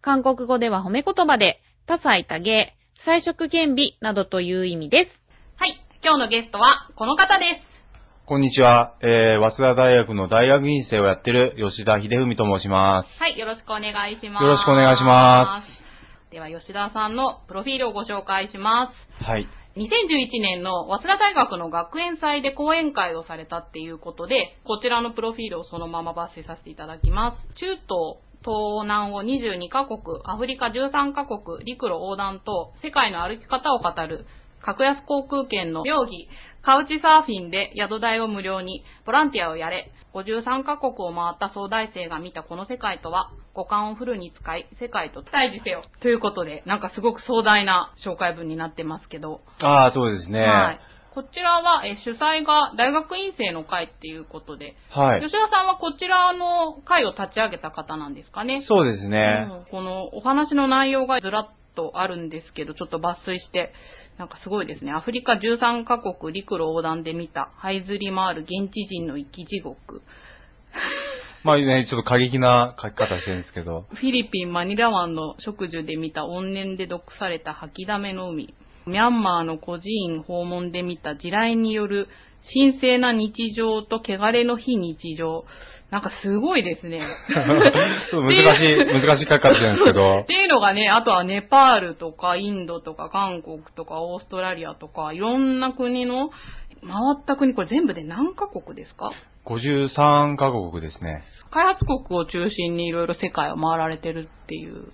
韓国語では褒め言葉で、多彩多芸、彩色兼美などという意味です。はい。今日のゲストは、この方です。こんにちは。えー、早稲田大学の大学院生をやってる吉田秀文と申します。はい。よろしくお願いします。よろしくお願いします。では、吉田さんのプロフィールをご紹介します。はい。2011年の早稲田大学の学園祭で講演会をされたっていうことで、こちらのプロフィールをそのまま抜粋させていただきます。中東、東南を22カ国、アフリカ13カ国、陸路横断と世界の歩き方を語る、格安航空券の妙義、カウチサーフィンで宿代を無料に、ボランティアをやれ、53カ国を回った総大生が見たこの世界とは、五感をフルに使い、世界と対峙せよ。ということで、なんかすごく壮大な紹介文になってますけど、ああ、そうですね。はい。こちらは、え主催が大学院生の会っていうことで、はい。吉田さんはこちらの会を立ち上げた方なんですかね。そうですね。うんこのお話の内容がずらっとあるんですけど、ちょっと抜粋して、なんかすごいですね。アフリカ13カ国陸路横断で見た、這いずり回る現地人の生き地獄。まあね、ちょっと過激な書き方してるんですけど。フィリピン・マニラ湾の植樹で見た怨念で毒された吐きだめの海。ミャンマーの孤児院訪問で見た地雷による神聖な日常と汚れの非日常。なんかすごいですね。難しい、難しい書き方してるんですけっど。ていうのがね、あとはネパールとかインドとか韓国とかオーストラリアとかいろんな国の回った国、これ全部で何カ国ですか？53カ国ですね。開発国を中心にいろいろ世界を回られてるっていう。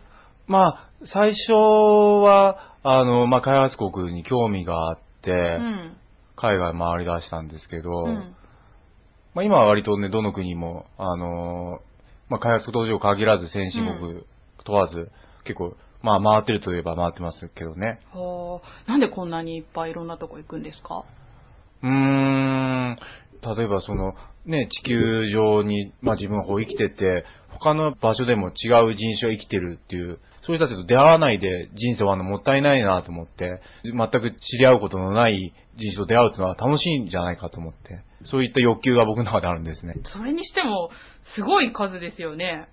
まあ、最初は、あの、まあ、開発国に興味があって、うん。海外回り出したんですけど、うん。まあ、今は割とね、どの国も、あの、まあ、開発途上限らず先進国問わず、結構、まあ、回ってるといえば回ってますけどね。はあ、なんでこんなにいっぱいいろんなとこ行くんですか？うーん、例えばその、ね、地球上に、まあ自分がこう生きてて、他の場所でも違う人種が生きてるっていう、そういう人たちと出会わないで人生終わるのもったいないなと思って、全く知り合うことのない人種と出会うっていうのは楽しいんじゃないかと思って、そういった欲求が僕の中であるんですね。それにしても、すごい数ですよね。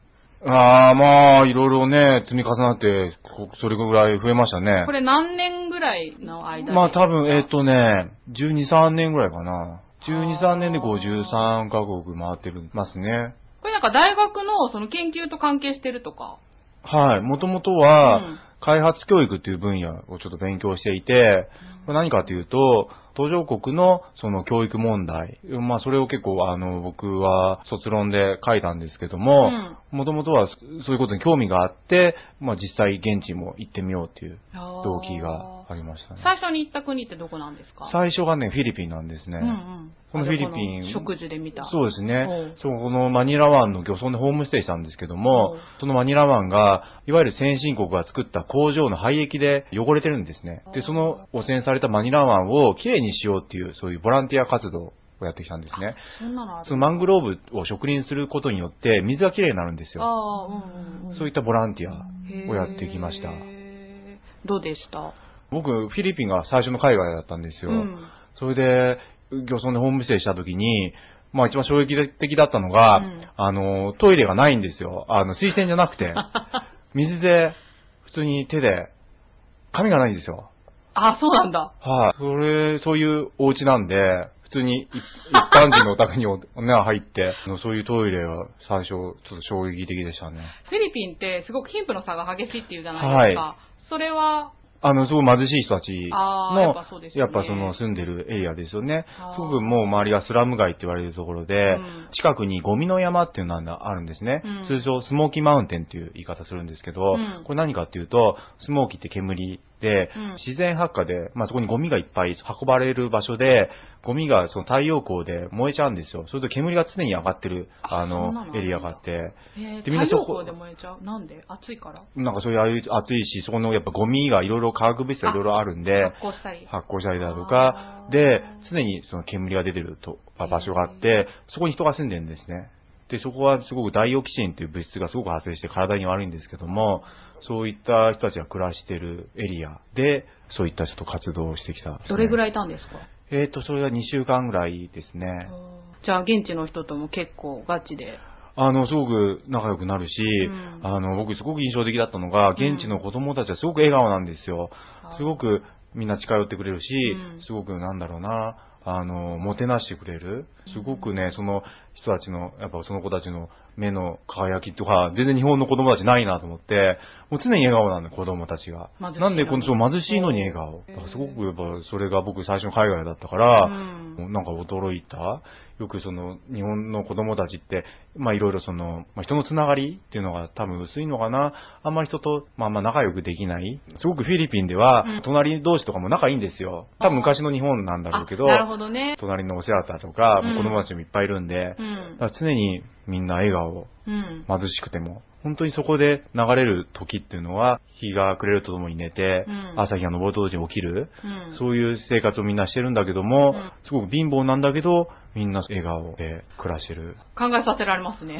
ああ、まあ、いろいろね、積み重なって、こそれぐらい増えましたねこ。れ何年ぐらいの間で？まあ多分、えっ、とね、12、3年ぐらいかな。12、3年で53カ国回ってますね。これなんか大学のその研究と関係してるとか？はい。もともとはうん、開発教育っていう分野をちょっと勉強していて、これ何かというと、途上国のその教育問題。まあそれを結構あの僕は卒論で書いたんですけども、もともとはそういうことに興味があって、まあ実際現地も行ってみようっていう動機がありましたね。最初に行った国ってどこなんですか？最初がね、フィリピンなんですね。うんうん。このフィリピンあじゃあこの植樹で見た。そうですねうん。そこのマニラ湾の漁村でホームステイしたんですけどもうん、そのマニラ湾が、いわゆる先進国が作った工場の廃液で汚れてるんですね。で、その汚染されたマニラ湾をきれいにしようっていう、そういうボランティア活動をやってきたんですね。そんなのそのマングローブを植林することによって、水がきれいになるんですよ。ああ、うんうんうん。そういったボランティアをやってきました。どうでした？僕、フィリピンが最初の海外だったんですよ。うん。それで、漁村でホームステイした時に、まあ一番衝撃的だったのが、うんあの、トイレがないんですよ。あの、水洗じゃなくて、水で、普通に手で、紙がないんですよ。あ、そうなんだ。はい、それ、そういうお家なんで、普通にい一般人のお宅におね、入って、そういうトイレは最初、ちょっと衝撃的でしたね。フィリピンってすごく貧富の差が激しいっていうじゃないですか。はそれは、あの、すごい貧しい人たちあーやっねやっぱその住んでるエリアですよね。すごくもう周りがスラム街って言われるところで、うん近くにゴミの山っていうのがあるんですね。うん通称スモーキーマウンテンっていう言い方するんですけど、うんこれ何かっていうと、スモーキーって煙で、うん。自然発火で、まあそこにゴミがいっぱい運ばれる場所で、ゴミがその太陽光で燃えちゃうんですよ。それと煙が常に上がってる、あのの、エリアがあって、えー、でみんなそこ太陽光で燃えちゃう？なんで？暑いから？なんかそういう暑いし、そこのやっぱゴミがいろいろ化学物質がいろいろあるんで、発酵したり。発酵したりだとあか、ー。で、常にその煙が出てるとあ場所があって、そこに人が住んでるんですね。で、そこはすごくダイオキシンという物質がすごく発生して体に悪いんですけども、そういった人たちが暮らしてるエリアで、そういったちょっと活動をしてきた、いどれぐらいいたんですか？えっ、と、それが2週間ぐらいですね。じゃあ現地の人とも結構ガチで？あの、すごく仲良くなるし、うん。あの、僕すごく印象的だったのが、現地の子供たちはすごく笑顔なんですよ。すごくみんな近寄ってくれるし、うん。すごくなんだろうな、あの、もてなしてくれる。すごくね、その人たちの、やっぱその子たちの目の輝きとか、全然日本の子供たちないなと思って、もう常に笑顔なんだ、子供たちが。貧しいのになんでこのそう貧しいのに笑顔？だからすごくやっぱそれが僕最初の海外だったから、うんなんか驚いた。よくその日本の子供たちって、まあいろいろその、まあ、人のつながりっていうのが多分薄いのかな。あんまり人と、まあまあ仲良くできない。すごくフィリピンではうん、隣同士とかも仲いいんですよ。多分昔の日本なんだろうけど、どね。隣のお世話だとか、うん子供たちもいっぱいいるんで、うん常にみんな笑顔、うん。貧しくても。本当にそこで流れる時っていうのは、日が暮れるとともに寝て、うん朝日が昇ると同時に起きる。うん。そういう生活をみんなしてるんだけども、うんすごく貧乏なんだけど、みんな笑顔で暮らしてる。考えさせられますね。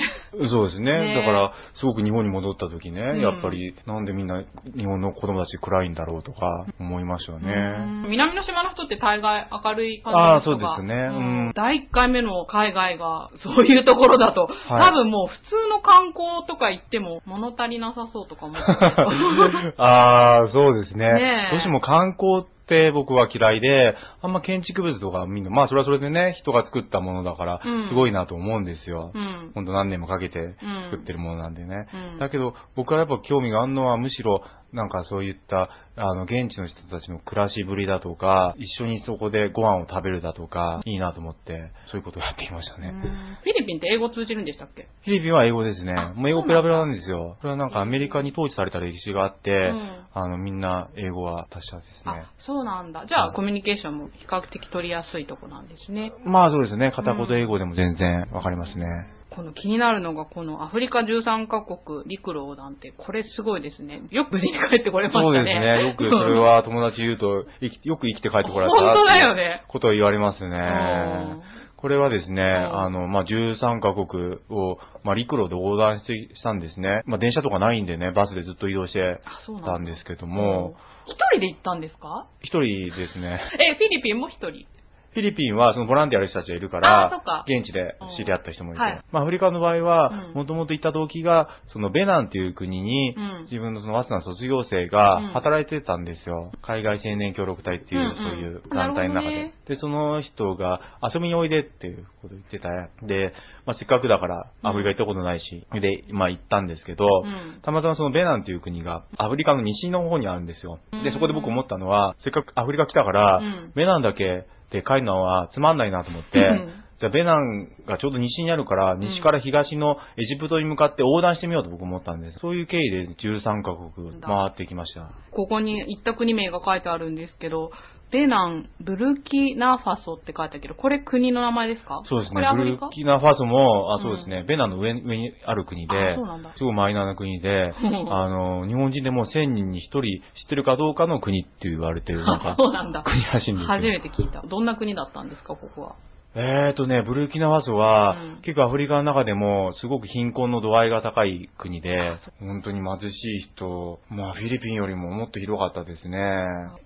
そうですね。ねだから、すごく日本に戻った時ね、んやっぱり、なんでみんな日本の子供たち暗いんだろうとか思いましたよね。うん南の島の人って大概明るい感じああそうですねんうん第1回目の海外がそういうところだと、はい多分もう普通の観光とか行っても物足りなさそうとか思 ああ、そうですね。ねえどうしても観光って僕は嫌いで、あんま建築物とか見るの、まあそれはそれでね、人が作ったものだからうん、すごいなと思うんですよ。うん。ほんと何年もかけてうん作ってるものなんでね。うんだけど、僕はやっぱ興味があるのは、むしろ、なんかそういった、あの、現地の人たちの暮らしぶりだとか、一緒にそこでご飯を食べるだとか、いいなと思って、そういうことをやってきましたね。うんフィリピンって英語通じるんでしたっけ？フィリピンは英語ですねあ。もう英語ペラペラなんですよ。これはなんかアメリカに統治された歴史があって、うんあの、みんな英語は達者ですねあ。、そうなんだ。じゃあ、はいコミュニケーションも比較的取りやすいとこなんですね。まあそうですね。片言英語でも全然わかりますね。この気になるのが、このアフリカ13カ国陸路横断って、これすごいですね。よく無事に帰ってこれましたね。そうですね。よく それは友達言うと、よく生きて帰ってこられた本当だよね。ことを言われますうねん。これはですね、んあの、まあ、13カ国を、まあ、陸路で横断してしたんですね。まあ、電車とかないんでね、バスでずっと移動してたんですけども、一人で行ったんですか？一人ですね。え、フィリピンも一人？フィリピンはそのボランティアの人たちがいるかあそっか、ら現地で知り合った人もいて。はい。まあ、アフリカの場合はうん、もともと行った動機が、そのベナンっていう国にうん、自分のその早稲田の卒業生がうん。働いてたんですよ。海外青年協力隊っていう、うんうん。そういう団体の中で。ね。で、その人が遊びにおいでっていうことを言ってた。で、まあ、せっかくだからアフリカ行ったことないし、で、まあ行ったんですけど、うん。たまたまそのベナンっていう国がアフリカの西の方にあるんですよ。で、うん。そこで僕思ったのは、せっかくアフリカ来たから、うん。ベナンだけで帰るのはつまんないなと思って、うんじゃあベナンがちょうど西にあるから、西から東のエジプトに向かって横断してみようと僕思ったんです。そういう経緯で13カ国回ってきました。ここに行った国名が書いてあるんですけど、ベナン、ブルキナファソって書いてあるけど、これ国の名前ですか？そうですねブルキナファソも、あ、うんそうですね。ベナンの上に上にある国ですごいマイナーな国で、う んあの、日本人でも1000人に1人知ってるかどうかの国って言われてる、なんか、そうなんだ。国らしいんですよ。初めて聞いた。どんな国だったんですか、ここは？えーとね、ブルキナファソは、うん結構アフリカの中でもすごく貧困の度合いが高い国で、本当に貧しい人、まあフィリピンよりももっとひどかったですね。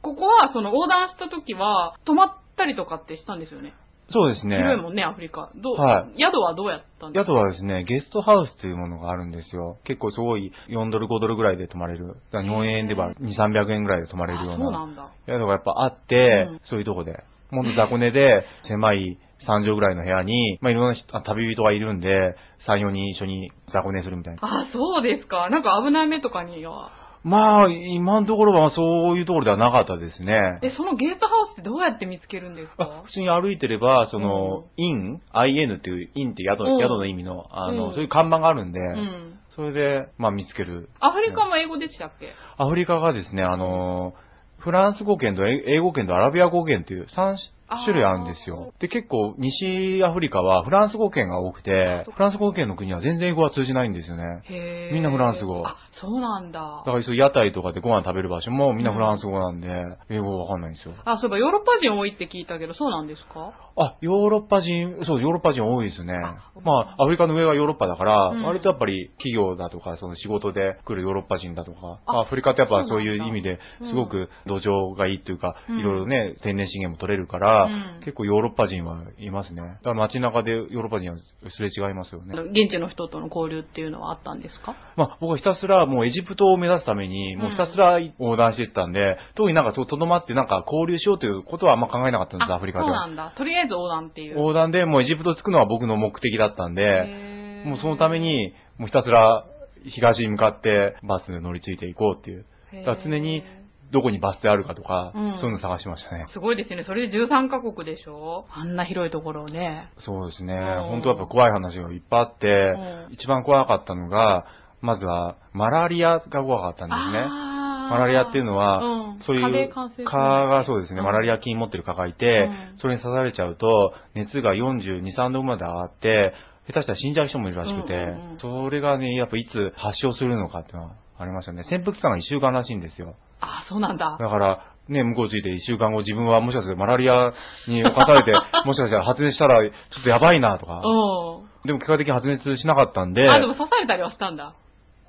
ここは、その横断した時は、泊まったりとかってしたんですよね。そうですね。広いもんね、アフリカ。どう、は宿はどうやったんですか？宿はですね、ゲストハウスというものがあるんですよ。結構すごい4ドル5ドルぐらいで泊まれる。日本円では2、300円ぐらいで泊まれるようあそうななんだ。宿がやっぱあって、うんそういうとこで。ほんと雑魚寝で狭い3畳ぐらいの部屋に、まあいろんな旅人がいるんで、3、4人一緒に雑魚寝するみたいな。あ、そうですか。なんか危ない目とかには。まあ、今のところはそういうところではなかったですね。え、そのゲストハウスってどうやって見つけるんですあか普通に歩いてれば、その、イン、IN っていう、インって宿,、うん宿の意味の、あの、うんそういう看板があるんで、うん。それで、まあ見つける。アフリカも英語でしたっけ？アフリカがですね、あの、フランス語圏と英英語圏とアラビア語圏っていう3種類あるんですよ。で、結構西アフリカはフランス語圏が多くて、フランス語圏の国は全然英語は通じないんですよね。へーみんなフランス語あ、そうなんだだ。からそういう屋台とかでご飯食べる場所もみんなフランス語なんで、英語わかんないんですよ。あ、そういえばヨーロッパ人多いって聞いたけど、そうなんですか？あ、ヨーロッパ人、そう、ヨーロッパ人多いですねあ。まあ、アフリカの上がヨーロッパだから、うん割とやっぱり企業だとか、その仕事で来るヨーロッパ人だとか、あまあアフリカってやっぱそそういう意味でうんすごく土壌がいいっていうか、うんいろいろね、天然資源も取れるから、うん結構ヨーロッパ人はいますね。だから街中でヨーロッパ人はすれ違いますよね。現地の人との交流っていうのはあったんですか？まあ僕はひたすらもうエジプトを目指すために、もうひたすら横断していったんで、特になんかそうとどまってなんか交流しようということはあんま考えなかったんです、アフリカでは。そうなんだ。とりあえず横断っていう。横断でもうエジプト着くのは僕の目的だったんで、もうそのため、に、もうひたすら東に向かってバスで乗り継いでいこうっていう。だから常にどこにバス停あるかとか、うんそういうの探しましたね。すごいですね。それで13カ国でしょ？あんな広いところをね。そうですね。うん本当やっぱ怖い話がいっぱいあって、うん一番怖かったのが、まずはマラリアが怖かったんですね。マラリアっていうのは、うんそういう蚊がそうですね、うんマラリア菌持ってる蚊がいて、うんそれに刺されちゃうと、熱が42、3度まで上がって、下手したら死んじゃう人もいるらしくて、うんうんうんそれがね、やっぱいつ発症するのかっていうのはありましたね。潜伏期間が1週間らしいんですよ。あ、そうなんだ。だから、ね、向こう着いて1週間後自分はもしかしてマラリアに侵されて、もしかしたら発熱したらちょっとやばいなとか、うん。でも結果的に発熱しなかったんで、あ、でも刺されたりはしたんだ。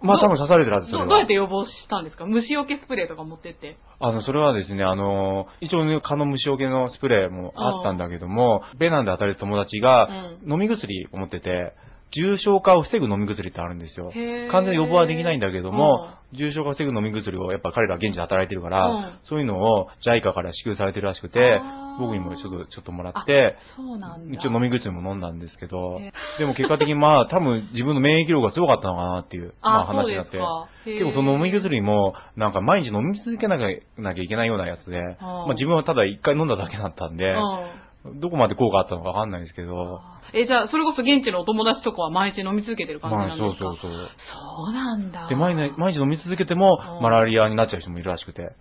まあ多分刺されてるはず、それは。どどうやって予防したんですか？虫除けスプレーとか持ってって。あの、それはですね、あの、一応ね、蚊の虫除けのスプレーもあったんだけども、ベナンで当たる友達がう飲み薬を持ってて、重症化を防ぐ飲み薬ってあるんですよ。完全に予防はできないんだけども、重症化を防ぐ飲み薬をやっぱ彼ら現地で働いてるから、うん。そういうのを JICA から支給されてるらしくて僕にもちょっと、ちょっともらって。一応飲み薬も飲んだんですけどへ、でも結果的にまあ多分自分の免疫力が強かったのかなっていう、まあ話になって。結構その飲み薬も、なんか毎日飲み続けなきゃなきゃいけないようなやつで、まあ自分はただ一回飲んだだけだったんで、うん。どこまで効果あったのかわかんないですけど、え、じゃあ、それこそ現地のお友達とかは毎日飲み続けてる感じまあなんですか？そうそうそう。そうなんだ。で、毎日毎日飲み続けてもうんマラリアになっちゃう人もいるらしくて、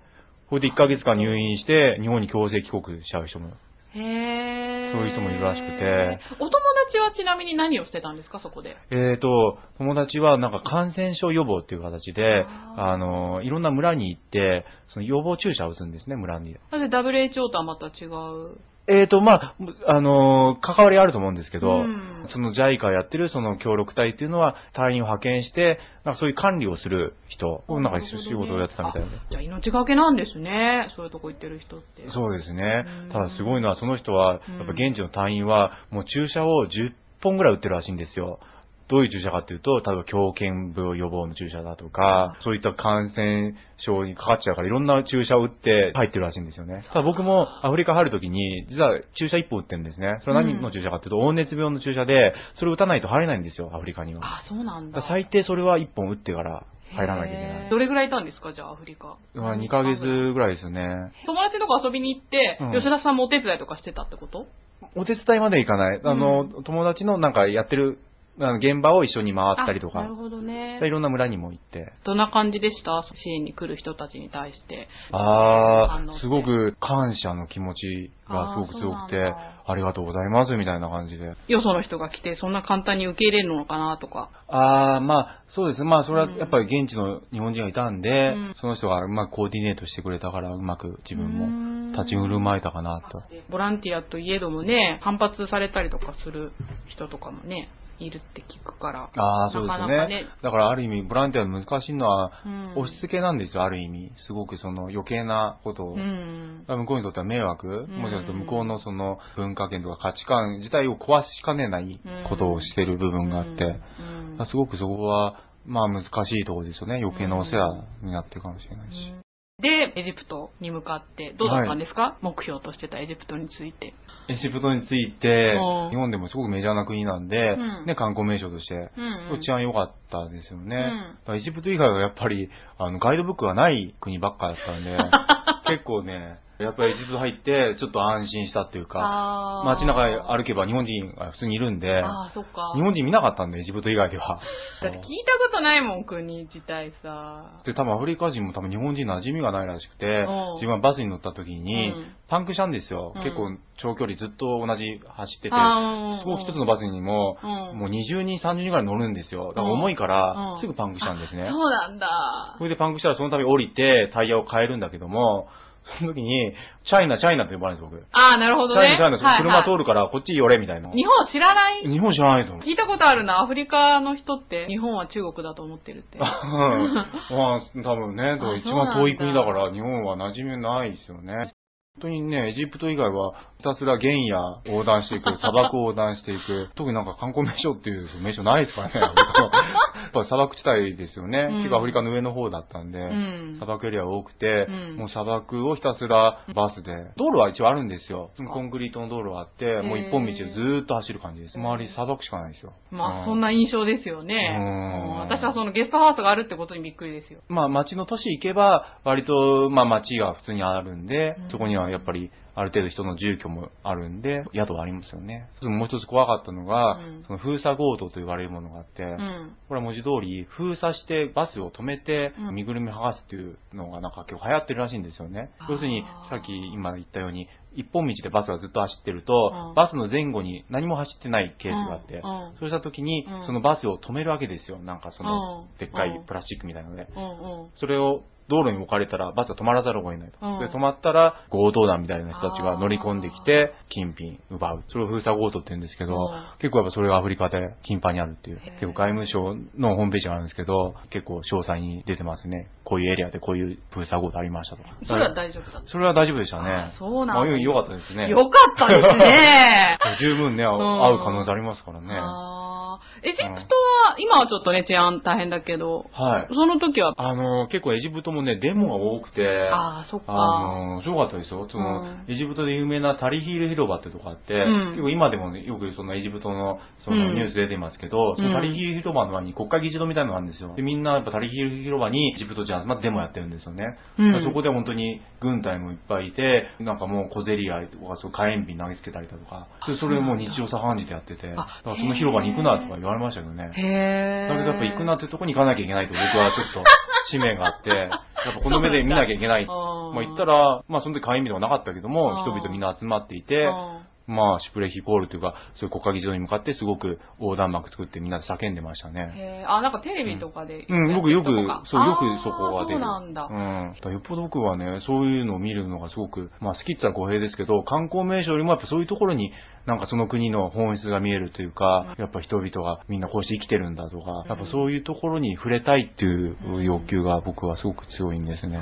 これで1ヶ月間入院して日本に強制帰国しちゃう人も。へーそういう人もいるらしくて。お友達はちなみに何をしてたんですか、そこで？えーと、友達はなんか感染症予防っていう形で、あの、いろんな村に行って、その予防注射を打つんですね、村に。なぜ WHO とはまた違う？えーと、まあ、あのー関わりあると思うんですけど、うんその JICA やってるその協力隊っていうのは隊員を派遣して、なんかそういう管理をする人、なんか仕事をやってたみたいで。あじゃあ命がけなんですね。そういうとこ行ってる人って。そうですねうん。ただすごいのは、その人は、やっぱ現地の隊員は、もう注射を10本ぐらい打ってるらしいんですよ。どういう注射かっていうと、例えば狂犬病予防の注射だとか、そういった感染症にかかっちゃうからいろんな注射を打って入ってるらしいんですよね。ただ僕もアフリカ入るときに、実は注射1本打ってるんですね。それは何の注射かっていうと、黄熱病の注射で、それを打たないと入れないんですよ、アフリカには。あ、そうなんだ。だ最低それは1本打ってから入らなきゃいけない。どれぐらいいたんですか、じゃあ、アフリカ。まあ2ヶ月ぐらいですよね。友達とか遊びに行って、うん吉田さんもお手伝いとかしてたってこと？お手伝いまでいかない。あの、友達のなんかやってる、あの現場を一緒に回ったりとかあなる、ほどねい。ろんな村にも行って。どんな感じでした？支援に来る人たちに対して。ああ、すごく感謝の気持ちがすごく強くて、ありがとうございますみたいな感じで。よその人が来て、そんな簡単に受け入れるのかなとか。ああ、まあ、そうですね。まあ、それはうんやっぱり現地の日本人がいたんで、うんその人がうまくコーディネートしてくれたから、うまく自分うんも立ち振る舞えたかなと。ボランティアといえどもね、反発されたりとかする人とかもね、いるって聞くから。ああ、そうですよねなかなかねだからある意味、ボランティアの難しいのは、うん押し付けなんですよ、ある意味。すごくその余計なことを。うん。向こうにとっては迷惑、うんもしかすると向こうのその文化圏とか価値観自体を壊しかねないことをしてる部分があって、うんすごくそこは、まあ難しいところですよね。余計なお世話になってるかもしれないし。で、エジプトに向かって、どうだったんですか、目標としてたエジプトについて。エジプトについてうん、日本でもすごくメジャーな国なんで、うん。ね、観光名所として、うん、治安良かったですよね。うん。エジプト以外はやっぱり、あの、ガイドブックがない国ばっかだったんで、結構ね、やっぱりエジプト入って、ちょっと安心したっていうか、街中歩けば日本人が普通にいるんで、ああ、そっか。日本人見なかったんで、エジプト以外では。だって聞いたことないもん、国自体さ。で、多分アフリカ人も多分日本人馴染みがないらしくてうん、自分はバスに乗った時にうん、パンクしたんですよ。うん結構長距離ずっと同じ走ってて、すごく一つのバスにも、うんもう20人、30人ぐらい乗るんですよ。だから重いかうらん、すぐパンクしたんですね。そうなんだ。それでパンクしたらその度降りてタイヤを変えるんだけども、その時に、チャイナ、チャイナって呼ばれるんですよ、僕。ああ、なるほどね。チャイナ、チャイナ、車通るからこっち寄れみたいな。日本知らない？日本知らないですよ。聞いたことあるな。アフリカの人って日本は中国だと思ってるって。うん まあ、多分ね、あ一番遠い国だから日本は馴染みないですよね。本当にね、エジプト以外はひたすら原野横断していく、砂漠を横断していく、特になんか観光名所っていう名所ないですからね。やっぱ砂漠地帯ですよね。うん結構アフリカの上の方だったんで、うん砂漠エリア多くて、うんもう砂漠をひたすらバスで、道路は一応あるんですよ。コンクリートの道路があって、もう一本道をずーっと走る感じです。周り砂漠しかないですよ。まあ、うんそんな印象ですよね。私はそのゲストハウスがあるってことにびっくりですよ。まあ街の都市行けば、割と、まあ街が普通にあるんで、うんそこにはやっぱり、ある程度人の住居もあるんで、宿はありますよね。それももう一つ怖かったのが、うん。その封鎖強盗と言われるものがあって、うん。これは文字通り、封鎖してバスを止めてう、ん。身ぐるみ剥がすっていうのがなんか結構流行ってるらしいんですよね。要するに、さっき今言ったように、一本道でバスがずっと走ってると、うん。バスの前後に何も走ってないケースがあって、うん。うん。そうした時にうん、そのバスを止めるわけですよ。なんかそのうん、でっかいプラスチックみたいなので。それを道路に置かれたらバスは止まらざるを得ないと。うんで、止まったら強盗団みたいな人たちが乗り込んできて、金品奪う。それを封鎖強盗って言うんですけど、うん結構やっぱそれがアフリカで頻繁にあるっていう。結構外務省のホームページがあるんですけど、結構詳細に出てますね。こういうエリアでこういう封鎖強盗ありましたとか。それは大丈夫だった。それは大丈夫でしたねあ。そうなんだまあよかったですね。よかったですね。十分ね、合ううん合う可能性ありますからね。エジプトは、今はちょっとね、治安大変だけど、はい。その時は、あの、結構エジプトもね、デモが多くて、ああ、そっか。あの、すごかったですよ。その、うんエジプトで有名なタリヒール広場ってとこあって、うん結構今でもね、よくそのエジプトのそのうんニュース出てますけど、そのタリヒール広場の前に国会議事堂みたいなのがあるんですよ。で、みんなやっぱタリヒール広場にエジプト人集まってデモやってるんですよね。うんそこで本当に軍隊もいっぱいいて、なんかもう小競り合いとか、そう火炎瓶投げつけたりだとか、でそれもう日常茶飯事でやってて、だあからその広場に行くなとか言われましたけどね。へえ。だけどやっぱ行くなってとこに行かなきゃいけないと僕はちょっと 使命があって、やっぱこの目で見なきゃいけない。まあ行ったら、まあその時会員日ではなかったけども、人々みんな集まっていて、うんまあシュプレヒコールというか、そういう国会議事堂に向かってすごく横断幕作ってみんなで叫んでましたね。へーあ、なんかテレビとかで。うん、僕よく、そう、よくそこはが出る。そうなんだ。うん。だよっぽど僕はね、そういうのを見るのがすごく、まあ好きって言ったら語弊ですけど、観光名所よりもやっぱそういうところになんかその国の本質が見えるというか、やっぱ人々がみんなこうして生きてるんだとか、やっぱそういうところに触れたいっていう欲求が僕はすごく強いんですね。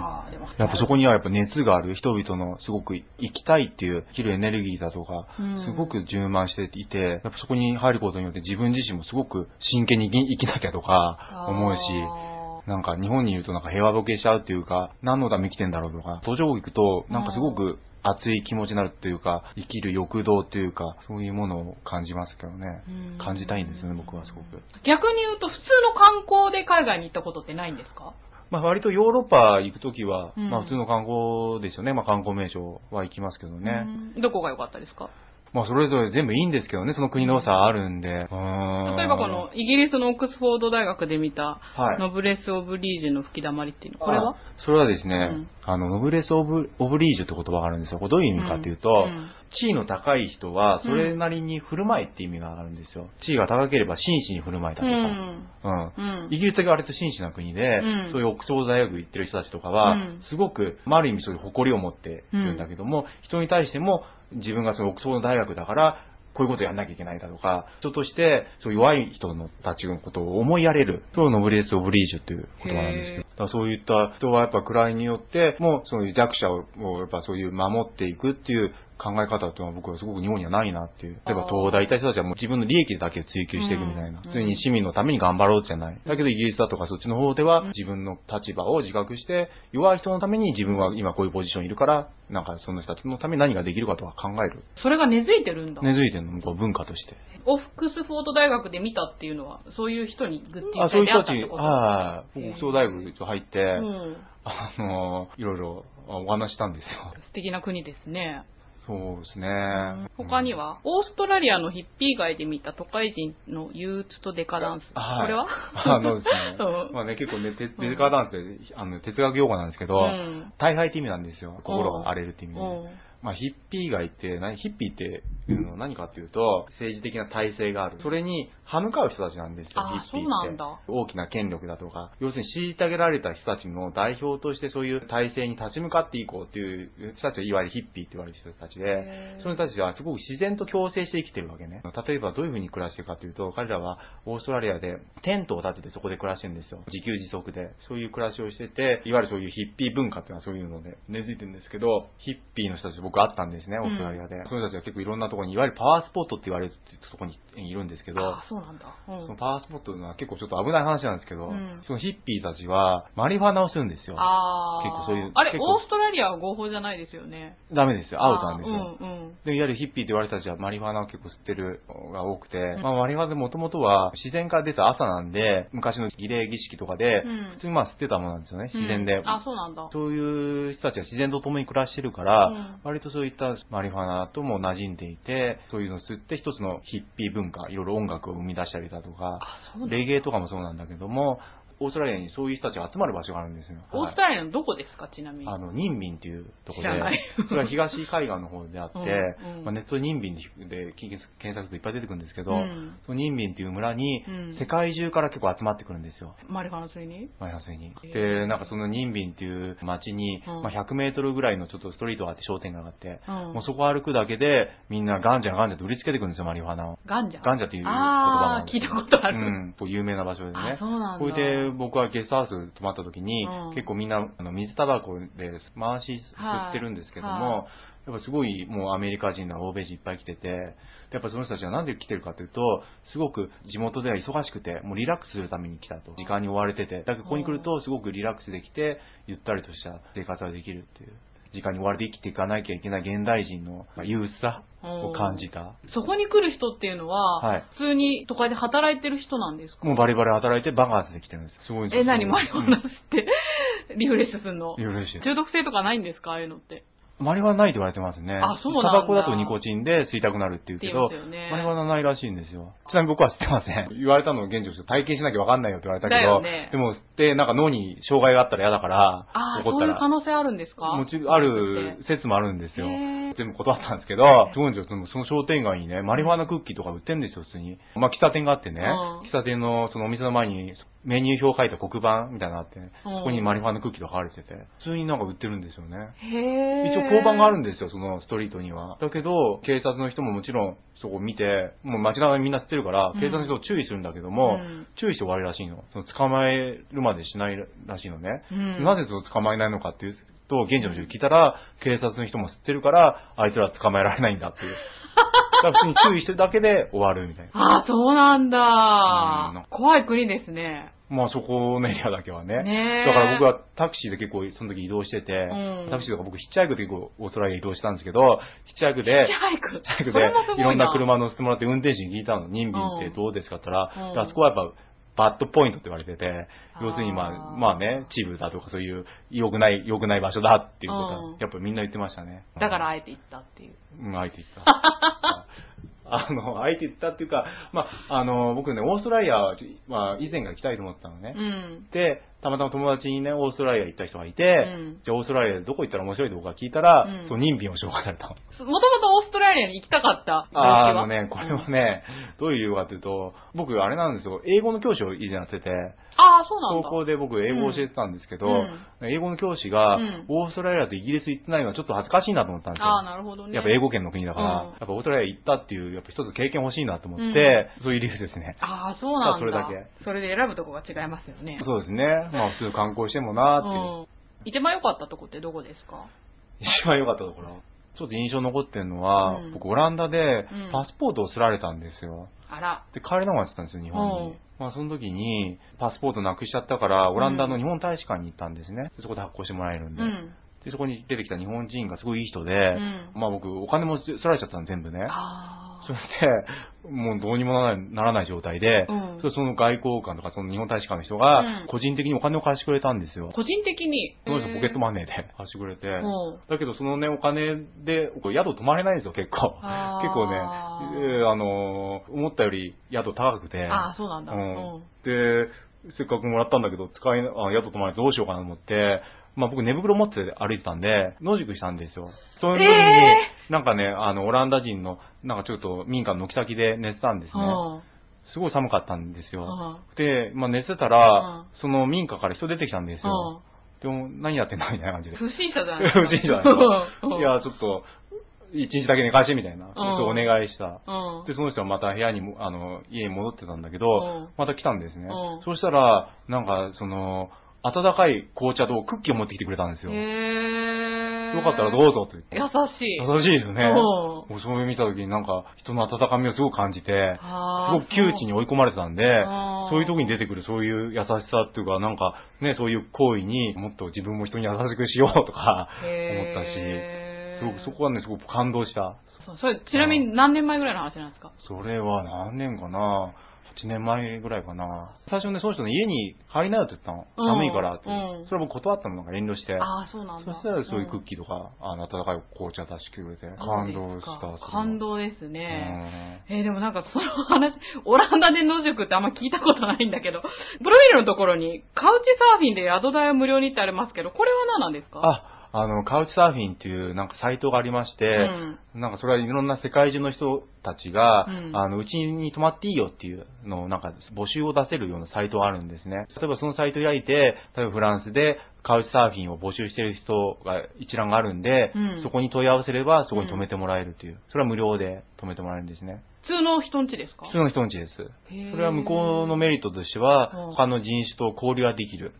やっぱそこにはやっぱ熱がある人々のすごく生きたいっていう生きるエネルギーだとかうん、すごく充満していて、やっぱそこに入ることによって自分自身もすごく真剣に生きなきゃとか思うし、あなんか日本にいるとなんか平和ボケしちゃうっていうか、何のために生きてんだろうとか、途上国行くとなんかすごく熱い気持ちになるっていうか、生きる欲動っていうか、そういうものを感じますけどねうん。感じたいんですね、僕はすごく。ー逆に言うと、普通の観光で海外に行ったことってないんですか？まあ割とヨーロッパ行くときは、うんまあ普通の観光ですよね。まあ観光名所は行きますけどね。うんどこが良かったですか？まあそれぞれ全部いいんですけどね、その国の良さあるんで。例例えばこの、イギリスのオックスフォード大学で見た、はい。ノブレス・オブリージュの吹き溜まりっていうの、これは？あそれはですね、うん。あの、ノブレスオブ・オブリージュって言葉があるんですよ。これどういう意味かっていうと、うん地位の高い人は、それなりに振る舞いって意味があるんですよ。地位が高ければ紳士に振る舞いだとか。うん。うんうんイギリスが割と紳士な国で、うんそういうオックスフォード大学行ってる人たちとかは、うんすごく、まあある意味そういう誇りを持っているんだけども、人に対しても自分がそのオックスフォード大学だから、こういうことやんなきゃいけないだとか、人として、そう弱い人のたちのことを思いやれる。そうノブレス・オブリージュっていう言葉なんですけど。だそういった人はやっぱ位によって、もうそういう弱者を、やっぱそういう守っていくっていう考え方っていうのは僕はすごく日本にはないなっていう。例えば東大行った人たちはもう自分の利益だけを追求していくみたいな。うん普通に市民のために頑張ろうじゃない。だけどイギリスだとかそっちの方では自分の立場を自覚して、弱い人のために自分は今こういうポジションにいるから、なんかその人たちのために何ができるかとか考える。それが根付いてるんだ。根付いてるの、こう文化として。オックスフォード大学で見たっていうのは、そういう人にグッてあ、そういう人たちああ、僕、総大学入って、うん。あの、いろいろお話したんですよ。素敵な国ですね。そうですね。他には、オーストラリアのヒッピー街で見た都会人の憂鬱とデカダンス。はいこれは？あのですね うん。まあね、結構ね、てデカダンスで、あの、哲学用語なんですけど、うん大敗って意味なんですよ。心が荒れるって意味で。うんまあ、ヒッピー街って何、ヒッピーっていうのは何かっていうと、政治的な体制がある。それに歯向かう人たちなんですよ、あヒッピーって。そうなんだ大きな権力だとか、要するに虐げられた人たちの代表としてそういう体制に立ち向かっていこうっていう人たちはいわゆるヒッピーって言われる人たちでその人たちはすごく自然と共生して生きてるわけね。例えばどういうふうに暮らしてるかというと、彼らはオーストラリアでテントを建ててそこで暮らしてるんですよ。自給自足で。そういう暮らしをしてて、いわゆるそういうヒッピー文化っていうのはそういうので根付いてるんですけど、ヒッピーの人たち僕会ったんですね、オーストラリアで。その人たちは結構いろんなところに、いわゆるパワースポットって言われるところにいるんですけど、あ、そうなんだ。うんそのパワースポットは結構ちょっと危ない話なんですけど、うんそのヒッピーたちはマリファナをするんですよ。ああ。結構そういうあれ、オーストラリアは合法じゃないですよね。ダメですよ。アウトなんですよ。うんうん。で、いわゆるヒッピーって言われた人たちはマリファナを結構吸ってるのが多くて、んまあマリファナでもともとは自然から出た朝なんで、昔の儀礼儀式とかで、うん普通にまあ吸ってたものなんですよね、自然で。うんあ、そうなんだ。そういう人たちが自然と共に暮らしてるから、うん割とそういったマリファナとも馴染んでいて、そういうのを吸って一つのヒッピー文化、いろいろ音楽を生み出したりだとか。レゲエとかもそうなんだけども、オーストラリアにそういう人たちが集まる場所があるんですよ。オーストラリアのどこですか、ちなみに。あの、ニンビンっていうところで それは東海岸の方であって、うんうん。まあ、ネットでニンビンで検索するといっぱい出てくるんですけど、うん。そのニンビンっていう村にうん。世界中から結構集まってくるんですよ。マリファナ釣りに？マイナスに。へー。で、なんかそのニンビンっていう街に、うん。まあ、100メートルぐらいのちょっとストリートがあって商店街があって、うん。もうそこ歩くだけでみんなガンジャガンジャって売りつけてくるんですよ、マリファナを。ガンジャ？ガンジャっていう言葉が聞いたことある。うん、こう有名な場所でね。あそうなんだ。これで僕はゲストハウス泊まった時に、うん結構みんなあの水タバコで回し吸ってるんですけども、やっぱすごいもうアメリカ人の欧米人いっぱい来てて、でやっぱその人たちはなんで来てるかというと、すごく地元では忙しくて、もうリラックスするために来たと。時間に追われてて。だけどここに来るとすごくリラックスできて、ゆったりとした生活ができるっていう。時間に追われて生きていかなきゃいけない現代人のまあ憂鬱さを感じた。そこに来る人っていうのは、はい。普通に都会で働いてる人なんですか？もうバリバリ働いてバカンスで来てるんです。すごいえ、何マリファナって。リフレッシュするの？リフレッシュ。中毒性とかないんですか？ああいうのって。マリファナないと言われてますね。あそうなんだタバコだとニコチンで吸いたくなるっていうけど、ねマリファナないらしいんですよ。ちなみに僕は吸ってません。言われたのを現状して体験しなきゃわかんないよって言われたけど、だよねでも吸ってなんか脳に障害があったら嫌だから、ああ、怒ったらそういう可。能性あるんですか？もちろんある説もあるんですよ。全部断ったんですけど、すごいんですよ。その商店街にね、マリファナクッキーとか売ってんですよ、普通に。まあ、喫茶店があってね、うん喫茶店のそのお店の前にメニュー表書いた黒板みたいなのがあって、うんそこにマリファナクッキーとか書かれてて、普通になんか売ってるんですよね。へえ。一応交番があるんですよ、そのストリートには。だけど、警察の人ももちろんそこ見て、もう街中にみんな知ってるから、うん警察の人を注意するんだけども、うん注意して終わりらしいの。その捕まえるまでしないらしいのね。うんなぜその捕まえないのかっていうと、現地の人に聞いたら、警察の人も知ってるから、あいつらは捕まえられないんだっていう。だから普通に注意してるだけで終わるみたいな。ああ、そうなんうんだ。怖い国ですね。まあそこのエリアだけはね。ねえだから僕はタクシーで結構その時移動してて、うんタクシーとか僕ヒッチハイクで結構オーストラリア移動したんですけど、ヒッチハイクで、ヒッチハイク。ヒッチハイクでいろんな車乗せてもらって運転手に聞いたの。任便ってどうですかって言ったら、うんであそこはやっぱバッドポイントって言われてて、要するにまあ、まあね、チームだとかそういう良くない、良くない場所だっていうことはうん、やっぱみんな言ってましたね。だからあえて行ったっていう。うん、相手言った。あの、相手言ったっていうか、まあ、あの、僕ね、オーストラリアは、まあ、以前から来たいと思ってたのね。うん。で、たまたま友達にね、オーストラリア行った人がいて、うんじゃあオーストラリアでどこ行ったら面白いって僕が聞いたら、うんその任便を紹介されたの。もともとオーストラリアに行きたかった動機は。ああのね、これはね、どういう理由かというと、僕、あれなんですよ、英語の教師をやってて、ああ、そうなんだ。高校で僕、英語を教えてたんですけど、うん英語の教師がうん、オーストラリアとイギリス行ってないのはちょっと恥ずかしいなと思ったんですよ。ああ、なるほどね。やっぱ英語圏の国だから、うんやっぱオーストラリア行ったっていう、やっぱ一つ経験欲しいなと思って、そういう理由ですね。ああ、そうなんだ。それだけ。それで選ぶとこが違いますよね。そうですね。まあ普通観光してもなーっていう。うん。一番良かったとこってどこですか？一番良かったところ。ちょっと印象残ってるのは、うん僕オランダでうんパスポートをすられたんですよ。あら。で、帰れなくなってたんですよ、日本うんに。まあその時に、パスポートなくしちゃったから、オランダの日本大使館に行ったんですね。でそこで発行してもらえるんで。うん。で、そこに出てきた日本人がすごいいい人で、んまあ僕、お金もすられちゃったの全部ね。あそれで、もうどうにもならないならない状態で、うんそれその外交官とかその日本大使館の人がうん、個人的にお金を貸してくれたんですよ。個人的に。その人ポケットマネーで貸してくれて、うんだけどそのね、お金で、宿泊まれないんですよ、結構。あー結構ね、えーあのー思ったより宿高くて。ああ、そうなんだ。ううんん。で、せっかくもらったんだけど、使いな、あ宿泊まれてどうしようかなと思って、まあ僕寝袋持って歩いてたんで、野宿したんですよ。そういう時に、えなんかね、あの、オランダ人の、なんかちょっと民家の軒先で寝てたんですね。うんすごい寒かったんですよ。うんで、まあ寝てたら、うんその民家から人出てきたんですよ。でも、何やってんのみたいな感じで。不審者じゃない。不審者じゃな いや、ちょっと、一日だけ寝かしてみたいな。そうお願いした。うん。で、その人はまた部屋にも、あの、家に戻ってたんだけどうん、また来たんですねうん。そしたら、なんか、その、温かい紅茶とクッキーを持ってきてくれたんですよ。へーよかったらどうぞと言って。優しい。優しいよね。うんそれ見た時になんか、人の温かみをすごく感じて、すごく窮地に追い込まれてたんでそういう時に出てくるそういう優しさっていうか、なんかね、そういう行為にもっと自分も人に優しくしようとか思ったし、すごくそこはね、すごく感動した。それ、ちなみに何年前ぐらいの話なんですか？それは何年かな ?8 年前ぐらいかな。最初ね、その人の家に入りなよって言ったの。うん寒いからって。うんそれは僕断ったのなんか遠慮して。ああ、そうなんだ。そしたらそういうクッーキーとか、あの、温かい紅茶出してくれて、感動した。感動ですうね。んえーでもなんかその話、オランダで野宿ってあんま聞いたことないんだけど、プロフィールのところにカウチサーフィンで宿代を無料にってありますけど、これは何なんですか？あ、あの、カウチサーフィンっていうなんかサイトがありまして、なんかそれはいろんな世界中の人たちが、うんあの、うちに泊まっていいよっていうのをなんか募集を出せるようなサイトがあるんですね。例えばそのサイトを開いて、例えばフランスでカウチサーフィンを募集している人が一覧があるんで、うんそこに問い合わせればそこに泊めてもらえるという、それは無料で泊めてもらえるんですね。普通の人んちですか？普通の人んちです。それは向こうのメリットとしてはうん、他の人種と交流ができる。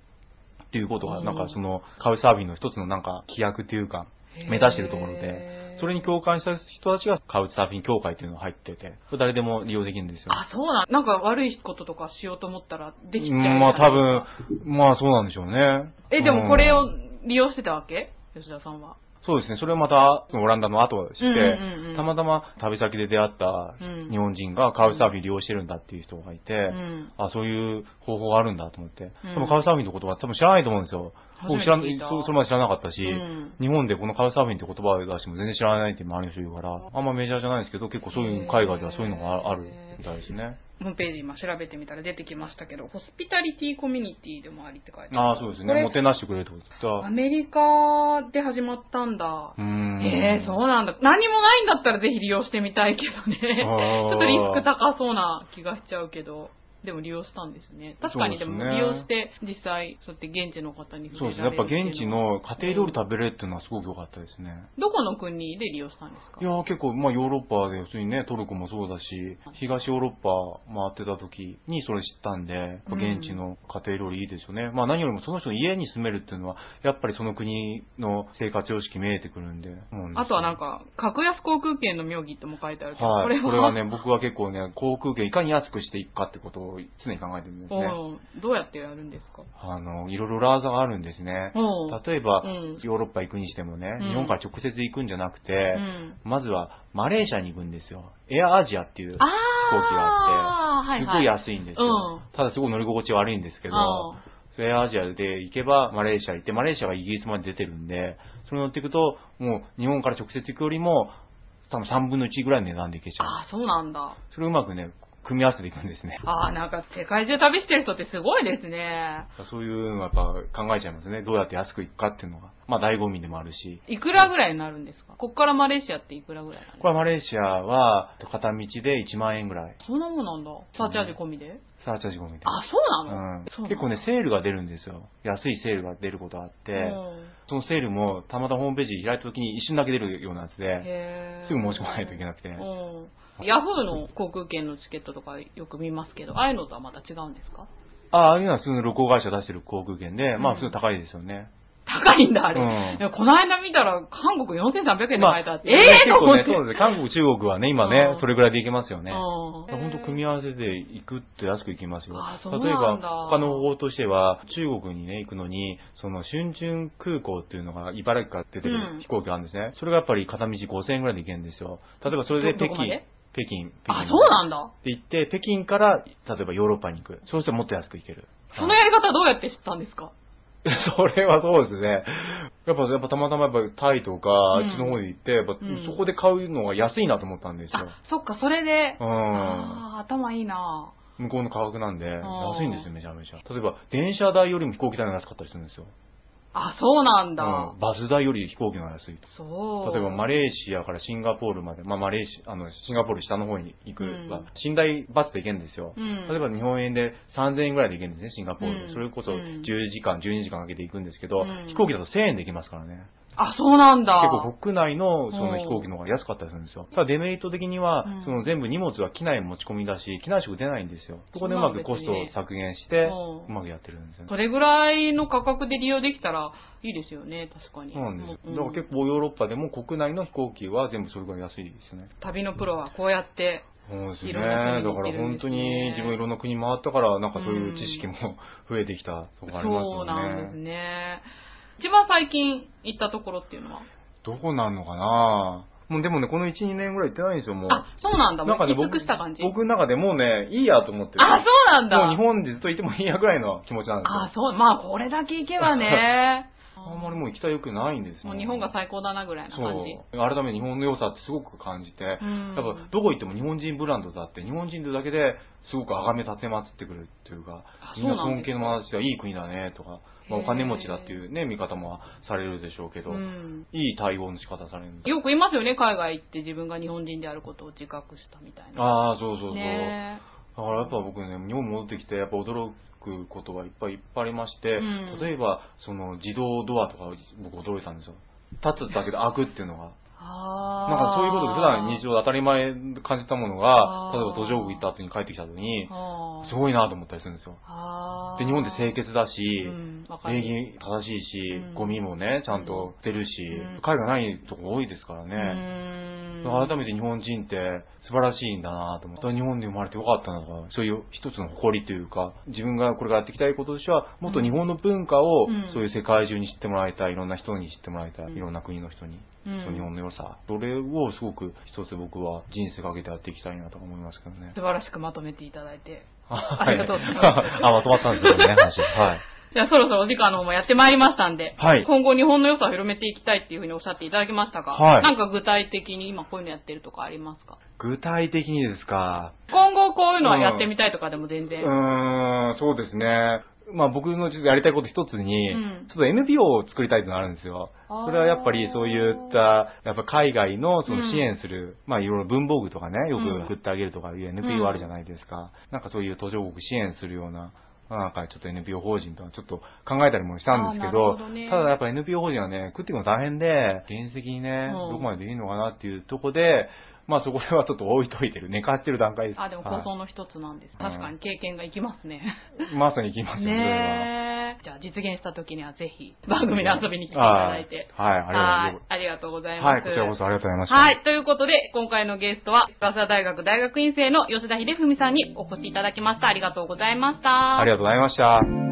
っていうことが、うんなんかその、カウチサーフィンの一つのなんか、規約っていうか、目指してるところで、それに共感した人たちがカウチサーフィン協会っていうのが入ってて、誰でも利用できるんですよ。あ、そうなんなんか悪いこととかしようと思ったらできちゃうまあ。多分、まあそうなんでしょうね。え、でもこれをうん利用してたわけ？吉田さんは。そうですね。それをまた、オランダの後を知って、うんうんうんたまたま旅先で出会ったうん日本人がカウチサーフィン利用してるんだっていう人がいて、うん。あ、そういう方法があるんだと思って。うんでもカウチサーフィンって言葉多分知らないと思うんですよ。初めて僕知らんそそれまで知らなかったし、うん日本でこのカウチサーフィンって言葉を出しても全然知らないって周りの人言うから、あんまメジャーじゃないですけど、結構そういう海外ではそういうのがああるみたいですね。ホームページ今調べてみたら出てきましたけど、ホスピタリティコミュニティでもありって書いてある。ああ、そうですね。もてなしてくれるってことアメリカで始まったんだ。うーん。へえ、そうなんだ。何もないんだったらぜひ利用してみたいけどね。ちょっとリスク高そうな気がしちゃうけど。でも利用したんですね。確かにでも利用して実際、そうやって現地の方にそうですね。やっぱ現地の家庭料理食べれるっていうのはすごく良かったですね。どこの国で利用したんですか？いやー結構、まあヨーロッパで、普通にね、トルコもそうだし、東ヨーロッパ回ってた時にそれ知ったんで、現地の家庭料理いいですよね。まあ何よりもその人の家に住めるっていうのは、やっぱりその国の生活様式見えてくるんで。あとはなんか、か、格安航空券の妙義っても書いてあるけど、はい。これは？これはね、僕は結構ね、航空券いかに安くしていくかってことを常に考えてるんですね。うんどうやってやるんですか？あの、いろいろ裏技があるんですね。うん例えば、うんヨーロッパ行くにしてもね、うん日本から直接行くんじゃなくて、うんまずはマレーシアに行くんですよ。エアアジアっていう飛行あ機があって。すごい安いんですよ。うんただすごい乗り心地悪いんですけど、うんエアアジアで行けばマレーシア行って、マレーシアがイギリスまで出てるんで、それ乗っていくと、もう日本から直接行くよりも、多分3分の1ぐらいの値段で行けちゃう。ああ、そうなんだ。それをうまくね、組み合わせていくんですね。ああ、なんか世界中旅してる人ってすごいですね。そういうのはやっぱ考えちゃいますね。どうやって安く行くかっていうのが。まあ醍醐味でもあるし。いくらぐらいになるんですか？こっからマレーシアっていくらぐらいこれはマレーシアは片道で1万円ぐらい。そんなもんなんだ。サーチャージ込みで、サーチャージ込みで。あ、そうなの、うん結構ね、セールが出るんですよ。安いセールが出ることがあって、うんそのセールもたまたまホームページ開いた時に一瞬だけ出るようなやつで、すぐ申し込まないといけなくて。うん。ヤフーの航空券のチケットとかよく見ますけど、ああいうのとはまた違うんですか？あああいうのは普通の旅行会社出してる航空券で、まあうん普通高いですよね。高いんだ、あれ。うんこの間見たら、韓国4300円でまあ買えたって。ええ結構ね、と思って。そうですね。韓国、中国はね、今ねうん、それぐらいで行けますよね。うん本当組み合わせで行くと安く行きますよ例えば、他の方法としては、中国にね、行くのに、その、春春空港っていうのが、茨城から出てる飛行機があるんですね。それがやっぱり片道5000円ぐらいで行けるんですよ。例えばそれで？北京北京、北京あ、そうなんだ。って言って、北京から、例えばヨーロッパに行く。そうするともっと安く行ける。そのやり方どうやって知ったんですか？それはそうですね。やっぱ、やっぱたまたまやっぱタイとか、うんあっちの方に行って、やっぱうんそこで買うのが安いなと思ったんですよ。あ、そっか、それで。うん。頭いいな向こうの価格なんで、ー安いんですよ、めちゃめちゃ。例えば、電車代よりも飛行機代が安かったりするんですよ。あ、そうなんだ。うん。バス代より飛行機の方が安い。そう。例えばマレーシアからシンガポールまで、まあマレーシア、あの、シンガポール下の方に行くうんは、寝台バスで行けるんですよ。うん例えば日本円で3000円ぐらいで行けるんですね、シンガポールで。うんそれこそうん10時間、12時間かけて行くんですけど、うん飛行機だと1000円で行けますからね。あ、そうなんだ。結構国内のそのうん飛行機の方が安かったりするんですよ。ただデメリット的には、うんその全部荷物は機内持ち込みだし、機内食出ないんですよ。そこでうまくコストを削減して、うまくやってるんですよね。それぐらいの価格で利用できたらいいですよね、確かに。そうなんですよ。うんだから結構ヨーロッパでも国内の飛行機は全部それぐらい安いですよね。旅のプロはこうやって、そうですね。だから本当に自分いろんな国回ったから、なんかそういう知識も 増えてきたとこありますそうよね。なんですね。一番最近行ったところっていうのは？どうなんのかな？もうでもね、この1、2年ぐらい行ってないんですよ、もう。あ、そうなんだ。もなんかね、う行き尽僕くした感じ？僕の中でもうね、いいやと思ってる。あ、そうなんだ。もう日本でずっといてもいいやぐらいの気持ちなんですよ。あ、そう、まあこれだけ行けばね。あんまりもう行きたい欲ないんですよ。もう日本が最高だなぐらいな感じ。そう。改めて日本の良さってすごく感じて、うんやっぱどこ行っても日本人ブランドだって、日本人だけですごく崇め立てまつってくるっていうかあ、みんな尊敬のましてはいい国だねとか、まあ、お金持ちだっていうね、見方もされるでしょうけど、うんいい対応の仕方されるんですよ。よく言いますよね、海外行って自分が日本人であることを自覚したみたいな。ああ、そうそうそう。ねだからやっぱ僕ね、日本戻ってきて、やっぱ驚くことがいっぱいいっぱいありまして、うん例えば、その自動ドアとか僕驚いたんですよ。立つだけで開くっていうのが。あなんかそういうことで普段日常で当たり前に感じたものが例えば途上国行った後に帰ってきた時に、常すごいなと思ったりするんですよ。で、日本で清潔だし、礼儀正しいし、うん。ゴミもね、ちゃんと捨てるし、うん。海外ないとこ多いですからうね。改めて日本人って素晴らしいんだなと思って、日本で生まれてよかったなとか、そういう一つの誇りというか、自分がこれからやっていきたいこととしては、もっと日本の文化をうん、そういう世界中に知ってもらいたい、いろんな人に知ってもらいたい、うん。いろんな国の人に、うん。日本の良さ、それをすごく一つ僕は人生かけてやっていきたいなと思いますけどね。素晴らしくまとめていただいて。あありがとうございますあ、まとまったんですけどね、話。はい。じゃあそろそろお時間の方もやってまいりましたんで、はい今後日本の良さを広めていきたいっていうふうにおっしゃっていただきましたが、はいなんか具体的に今こういうのやってるとかありますか？具体的にですか。今後こういうのはやってみたいとかでも全う然。ーん、そうですね。まあ僕の実はやりたいこと一つに、うん。ちょっと NPO を作りたいというのがあるんですよ。それはやっぱりそういった、やっぱ海外のその支援する、まあいろいろ文房具とかね、よくうん送ってあげるとかいう NPO あるじゃないですか。なんかそういう途上国支援するような、なんかちょっと NPO 法人とかちょっと考えたりもしたんですけど、ほどね。ただやっぱ NPO 法人はね、食っていくの大変で、原石にね、うん。どこまでできるのかなっていうとこで、まあそこではちょっと置いといてる、寝かってる段階です。あ、でもはい構想の一つなんです。うん確かに経験がいきますね。まさに行きます。ねえ。じゃあ実現した時にはぜひ番組に遊びに来ていただいて。はい、はい、ありがとうございます。はいありがとうございます。はい、こちらこそありがとうございました。はい。ということで、今回のゲストは、早稲田大学大学院生の吉田秀文さんにお越しいただきました。ありがとうございました。ありがとうございました。